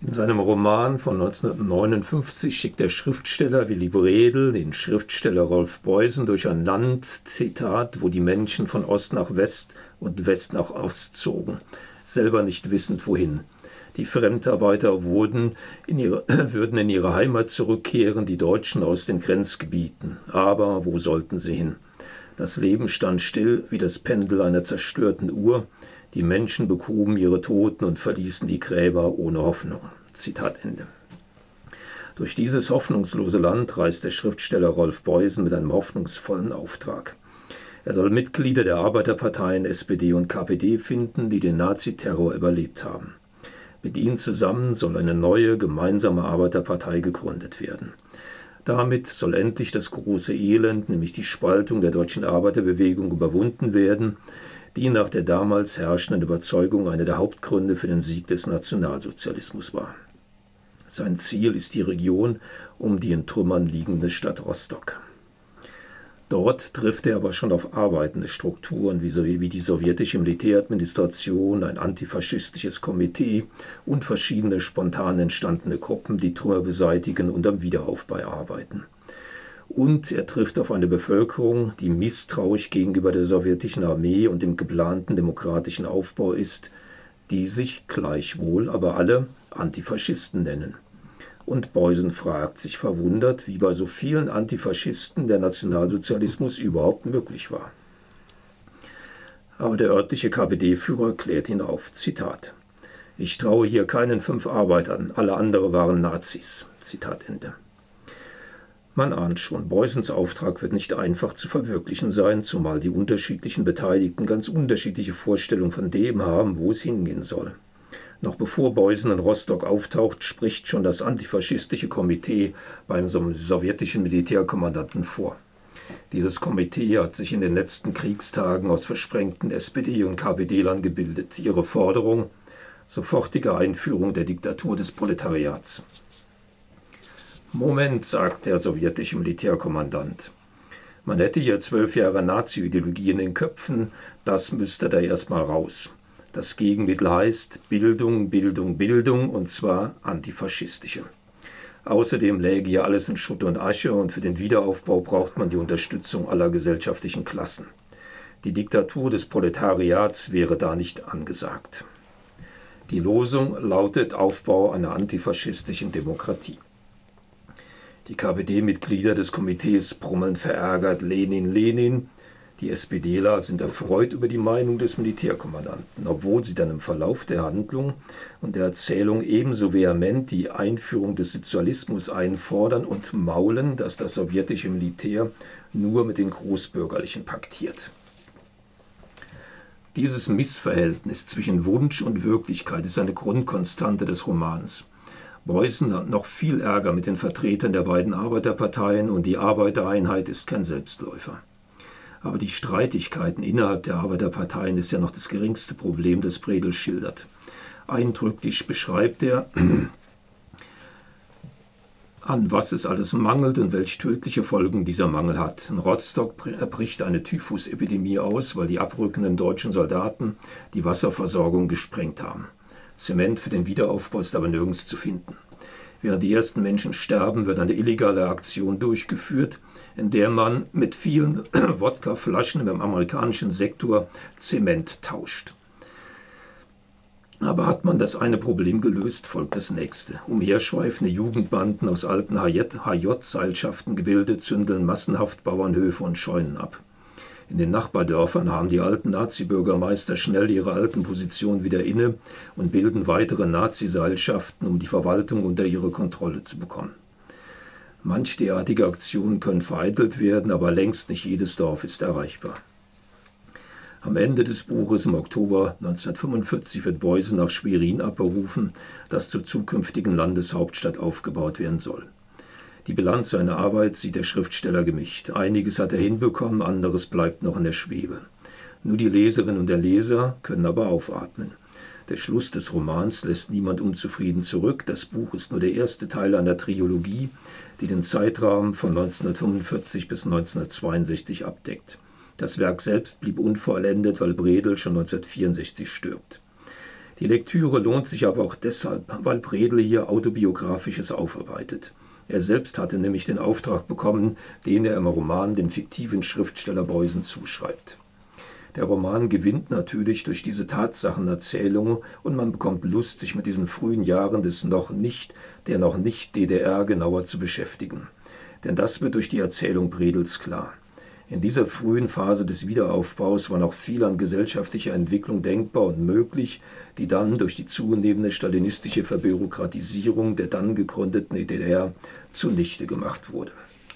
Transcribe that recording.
In seinem Roman von 1959 schickt der Schriftsteller Willy Bredel den Schriftsteller Rolf Beusen durch ein Land, Zitat, wo die Menschen von Ost nach West und West nach Ost zogen, selber nicht wissend wohin. Die Fremdarbeiter wurden in ihre, würden in ihre Heimat zurückkehren, die Deutschen aus den Grenzgebieten. Aber wo sollten sie hin? Das Leben stand still wie das Pendel einer zerstörten Uhr. Die Menschen begruben ihre Toten und verließen die Gräber ohne Hoffnung. Zitat Ende. Durch dieses hoffnungslose Land reist der Schriftsteller Rolf Beusen mit einem hoffnungsvollen Auftrag. Er soll Mitglieder der Arbeiterparteien SPD und KPD finden, die den Naziterror überlebt haben. Mit ihnen zusammen soll eine neue gemeinsame Arbeiterpartei gegründet werden. Damit soll endlich das große Elend, nämlich die Spaltung der deutschen Arbeiterbewegung, überwunden werden, die nach der damals herrschenden Überzeugung einer der Hauptgründe für den Sieg des Nationalsozialismus war. Sein Ziel ist die Region um die in Trümmern liegende Stadt Rostock. Dort trifft er aber schon auf arbeitende Strukturen wie die sowjetische Militäradministration, ein antifaschistisches Komitee und verschiedene spontan entstandene Gruppen, die Trümmer beseitigen und am Wiederaufbau arbeiten. Und er trifft auf eine Bevölkerung, die misstrauisch gegenüber der sowjetischen Armee und dem geplanten demokratischen Aufbau ist, die sich gleichwohl aber alle Antifaschisten nennen. Und Beusen fragt sich verwundert, wie bei so vielen Antifaschisten der Nationalsozialismus überhaupt möglich war. Aber der örtliche KPD-Führer klärt ihn auf. Zitat. Ich traue hier keinen fünf Arbeitern, alle andere waren Nazis. Zitat Ende. Man ahnt schon, Beusens Auftrag wird nicht einfach zu verwirklichen sein, zumal die unterschiedlichen Beteiligten ganz unterschiedliche Vorstellungen von dem haben, wo es hingehen soll. Noch bevor Beusen in Rostock auftaucht, spricht schon das antifaschistische Komitee beim sowjetischen Militärkommandanten vor. Dieses Komitee hat sich in den letzten Kriegstagen aus versprengten SPD- und KPD-Lern gebildet. Ihre Forderung sofortige Einführung der Diktatur des Proletariats. Moment, sagt der sowjetische Militärkommandant. Man hätte hier zwölf Jahre Nazi-Ideologie in den Köpfen, das müsste da erstmal raus. Das Gegenmittel heißt Bildung, Bildung, Bildung und zwar antifaschistische. Außerdem läge hier alles in Schutt und Asche und für den Wiederaufbau braucht man die Unterstützung aller gesellschaftlichen Klassen. Die Diktatur des Proletariats wäre da nicht angesagt. Die Losung lautet Aufbau einer antifaschistischen Demokratie. Die KPD-Mitglieder des Komitees brummeln verärgert Lenin, Lenin, die SPDler sind erfreut über die Meinung des Militärkommandanten, obwohl sie dann im Verlauf der Handlung und der Erzählung ebenso vehement die Einführung des Sozialismus einfordern und maulen, dass das sowjetische Militär nur mit den Großbürgerlichen paktiert. Dieses Missverhältnis zwischen Wunsch und Wirklichkeit ist eine Grundkonstante des Romans. Preußen hat noch viel Ärger mit den Vertretern der beiden Arbeiterparteien und die Arbeitereinheit ist kein Selbstläufer. Aber die Streitigkeiten innerhalb der Arbeiterparteien ist ja noch das geringste Problem, das Bredel schildert. Eindrücklich beschreibt er, an was es alles mangelt und welche tödliche Folgen dieser Mangel hat. In Rostock bricht eine Typhusepidemie aus, weil die abrückenden deutschen Soldaten die Wasserversorgung gesprengt haben. Zement für den Wiederaufbau ist aber nirgends zu finden. Während die ersten Menschen sterben, wird eine illegale Aktion durchgeführt, in der man mit vielen Wodkaflaschen im amerikanischen Sektor Zement tauscht. Aber hat man das eine Problem gelöst, folgt das nächste. Umherschweifende Jugendbanden aus alten HJ-Seilschaften gebildet zündeln massenhaft Bauernhöfe und Scheunen ab. In den Nachbardörfern haben die alten Nazi-Bürgermeister schnell ihre alten Positionen wieder inne und bilden weitere Nazi-Seilschaften, um die Verwaltung unter ihre Kontrolle zu bekommen. Manch derartige Aktionen können vereitelt werden, aber längst nicht jedes Dorf ist erreichbar. Am Ende des Buches im Oktober 1945 wird Beusen nach Schwerin abberufen, das zur zukünftigen Landeshauptstadt aufgebaut werden soll. Die Bilanz seiner Arbeit sieht der Schriftsteller gemischt. Einiges hat er hinbekommen, anderes bleibt noch in der Schwebe. Nur die Leserin und der Leser können aber aufatmen. Der Schluss des Romans lässt niemand unzufrieden zurück. Das Buch ist nur der erste Teil einer Trilogie, die den Zeitraum von 1945 bis 1962 abdeckt. Das Werk selbst blieb unvollendet, weil Bredel schon 1964 stirbt. Die Lektüre lohnt sich aber auch deshalb, weil Bredel hier autobiografisches aufarbeitet. Er selbst hatte nämlich den Auftrag bekommen, den er im Roman dem fiktiven Schriftsteller Beusen zuschreibt. Der Roman gewinnt natürlich durch diese Tatsachenerzählung und man bekommt Lust, sich mit diesen frühen Jahren des noch nicht, der noch nicht DDR genauer zu beschäftigen. Denn das wird durch die Erzählung Bredels klar. In dieser frühen Phase des Wiederaufbaus war noch viel an gesellschaftlicher Entwicklung denkbar und möglich, die dann durch die zunehmende stalinistische Verbürokratisierung der dann gegründeten DDR zunichte gemacht wurde